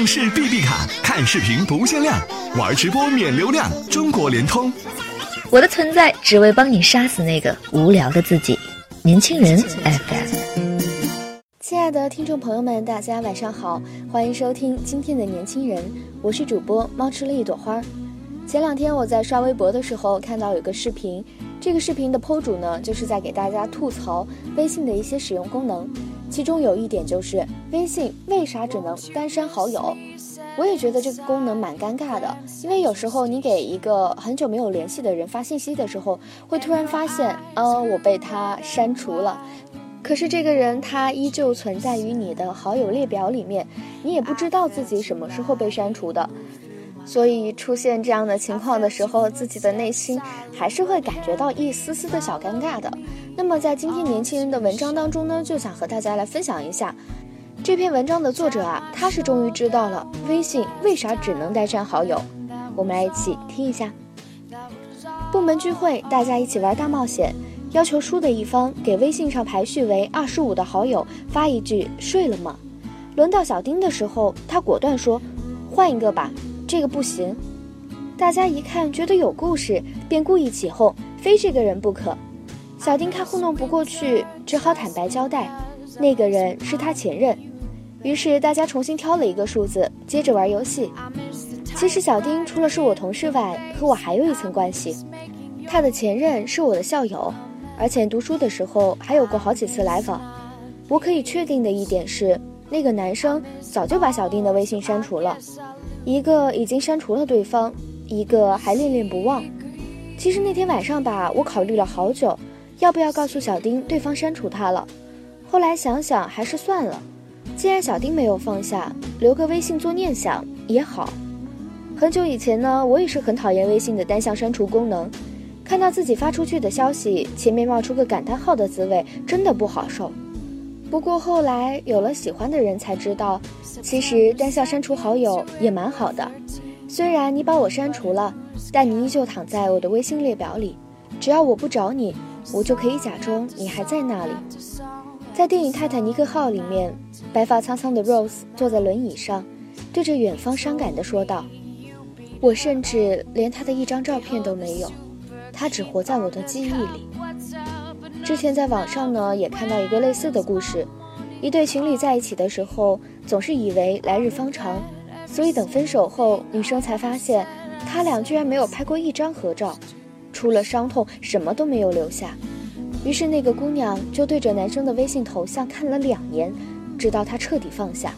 上市 BB 卡，看视频不限量，玩直播免流量。中国联通。我的存在只为帮你杀死那个无聊的自己。年轻人 FM。亲爱的听众朋友们，大家晚上好，欢迎收听今天的年轻人，我是主播猫吃了一朵花。前两天我在刷微博的时候看到有个视频，这个视频的 PO 主呢就是在给大家吐槽微信的一些使用功能，其中有一点就是微信为啥只能单删好友？我也觉得这个功能蛮尴尬的，因为有时候你给一个很久没有联系的人发信息的时候，会突然发现，呃，我被他删除了。可是这个人他依旧存在于你的好友列表里面，你也不知道自己什么时候被删除的，所以出现这样的情况的时候，自己的内心还是会感觉到一丝丝的小尴尬的。那么在今天年轻人的文章当中呢，就想和大家来分享一下这篇文章的作者啊，他是终于知道了微信为啥只能单删好友。我们来一起听一下。部门聚会，大家一起玩大冒险。要求输的一方给微信上排序为二十五的好友发一句“睡了吗”。轮到小丁的时候，他果断说：“换一个吧，这个不行。”大家一看觉得有故事，便故意起哄，非这个人不可。小丁看糊弄不过去，只好坦白交代，那个人是他前任。于是大家重新挑了一个数字，接着玩游戏。其实小丁除了是我同事外，和我还有一层关系，他的前任是我的校友。而且读书的时候还有过好几次来访，我可以确定的一点是，那个男生早就把小丁的微信删除了，一个已经删除了对方，一个还恋恋不忘。其实那天晚上吧，我考虑了好久，要不要告诉小丁对方删除他了。后来想想还是算了，既然小丁没有放下，留个微信做念想也好。很久以前呢，我也是很讨厌微信的单向删除功能。看到自己发出去的消息前面冒出个感叹号的滋味，真的不好受。不过后来有了喜欢的人，才知道，其实单向删除好友也蛮好的。虽然你把我删除了，但你依旧躺在我的微信列表里。只要我不找你，我就可以假装你还在那里。在电影《泰坦尼克号》里面，白发苍苍的 Rose 坐在轮椅上，对着远方伤感地说道：“我甚至连他的一张照片都没有。”他只活在我的记忆里。之前在网上呢，也看到一个类似的故事：一对情侣在一起的时候，总是以为来日方长，所以等分手后，女生才发现他俩居然没有拍过一张合照，除了伤痛，什么都没有留下。于是那个姑娘就对着男生的微信头像看了两年，直到他彻底放下。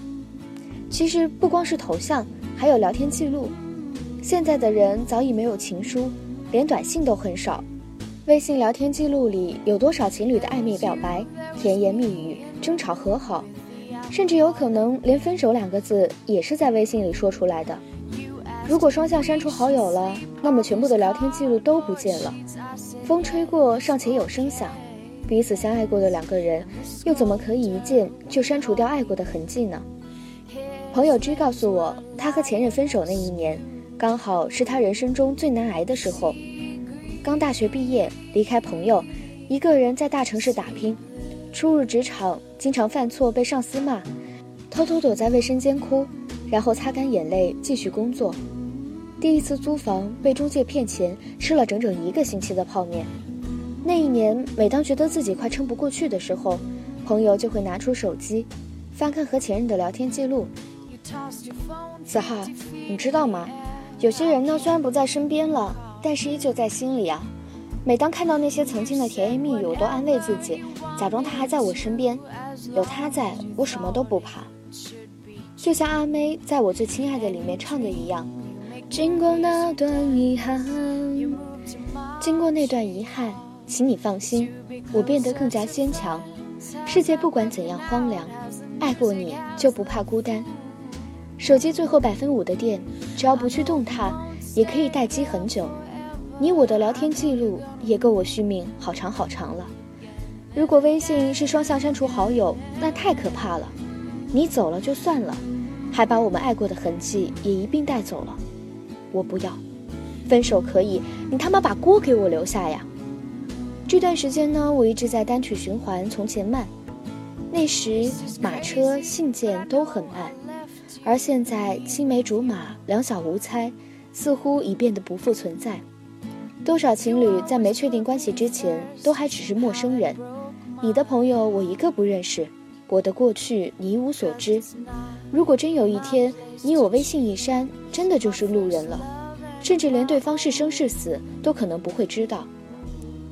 其实不光是头像，还有聊天记录。现在的人早已没有情书。连短信都很少，微信聊天记录里有多少情侣的暧昧表白、甜言蜜语、争吵和好，甚至有可能连分手两个字也是在微信里说出来的。如果双向删除好友了，那么全部的聊天记录都不见了。风吹过尚且有声响，彼此相爱过的两个人，又怎么可以一见就删除掉爱过的痕迹呢？朋友 G 告诉我，他和前任分手那一年。刚好是他人生中最难挨的时候，刚大学毕业，离开朋友，一个人在大城市打拼，初入职场，经常犯错被上司骂，偷偷躲在卫生间哭，然后擦干眼泪继续工作。第一次租房被中介骗钱，吃了整整一个星期的泡面。那一年，每当觉得自己快撑不过去的时候，朋友就会拿出手机，翻看和前任的聊天记录。子浩，你知道吗？有些人呢，虽然不在身边了，但是依旧在心里啊。每当看到那些曾经的甜言蜜语，我都安慰自己，假装他还在我身边，有他在，我什么都不怕。就像阿妹在我最亲爱的里面唱的一样，经过那段遗憾，经过那段遗憾，请你放心，我变得更加坚强。世界不管怎样荒凉，爱过你就不怕孤单。手机最后百分五的电，只要不去动它，也可以待机很久。你我的聊天记录也够我续命好长好长了。如果微信是双向删除好友，那太可怕了。你走了就算了，还把我们爱过的痕迹也一并带走了。我不要，分手可以，你他妈把锅给我留下呀！这段时间呢，我一直在单曲循环《从前慢》，那时马车信件都很慢。而现在青梅竹马、两小无猜，似乎已变得不复存在。多少情侣在没确定关系之前，都还只是陌生人。你的朋友我一个不认识，我的过去你一无所知。如果真有一天你我微信一删，真的就是路人了，甚至连对方是生是死都可能不会知道。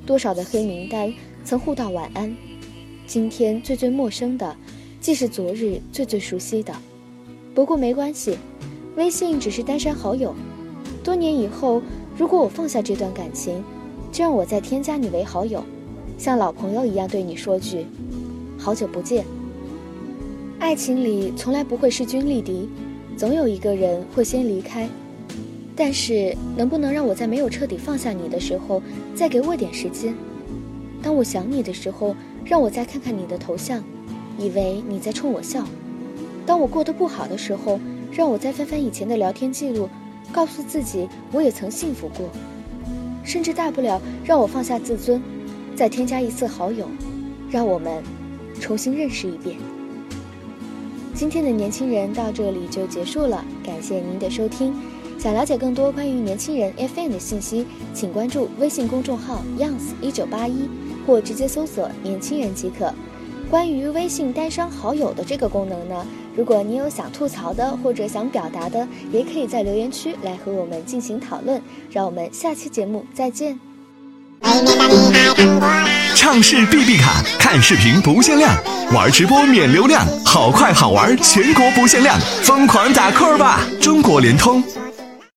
多少的黑名单曾互道晚安，今天最最陌生的，既是昨日最最熟悉的。不过没关系，微信只是单删好友，多年以后。如果我放下这段感情，就让我再添加你为好友，像老朋友一样对你说句“好久不见”。爱情里从来不会势均力敌，总有一个人会先离开。但是，能不能让我在没有彻底放下你的时候，再给我点时间？当我想你的时候，让我再看看你的头像，以为你在冲我笑。当我过得不好的时候，让我再翻翻以前的聊天记录。告诉自己，我也曾幸福过，甚至大不了让我放下自尊，再添加一次好友，让我们重新认识一遍。今天的年轻人到这里就结束了，感谢您的收听。想了解更多关于年轻人 FM 的信息，请关注微信公众号 Youngs 一九八一，或直接搜索“年轻人”即可。关于微信单删好友的这个功能呢？如果你有想吐槽的或者想表达的，也可以在留言区来和我们进行讨论。让我们下期节目再见。唱视 B B 卡，看视频不限量，玩直播免流量，好快好玩，全国不限量，疯狂打 call 吧！中国联通。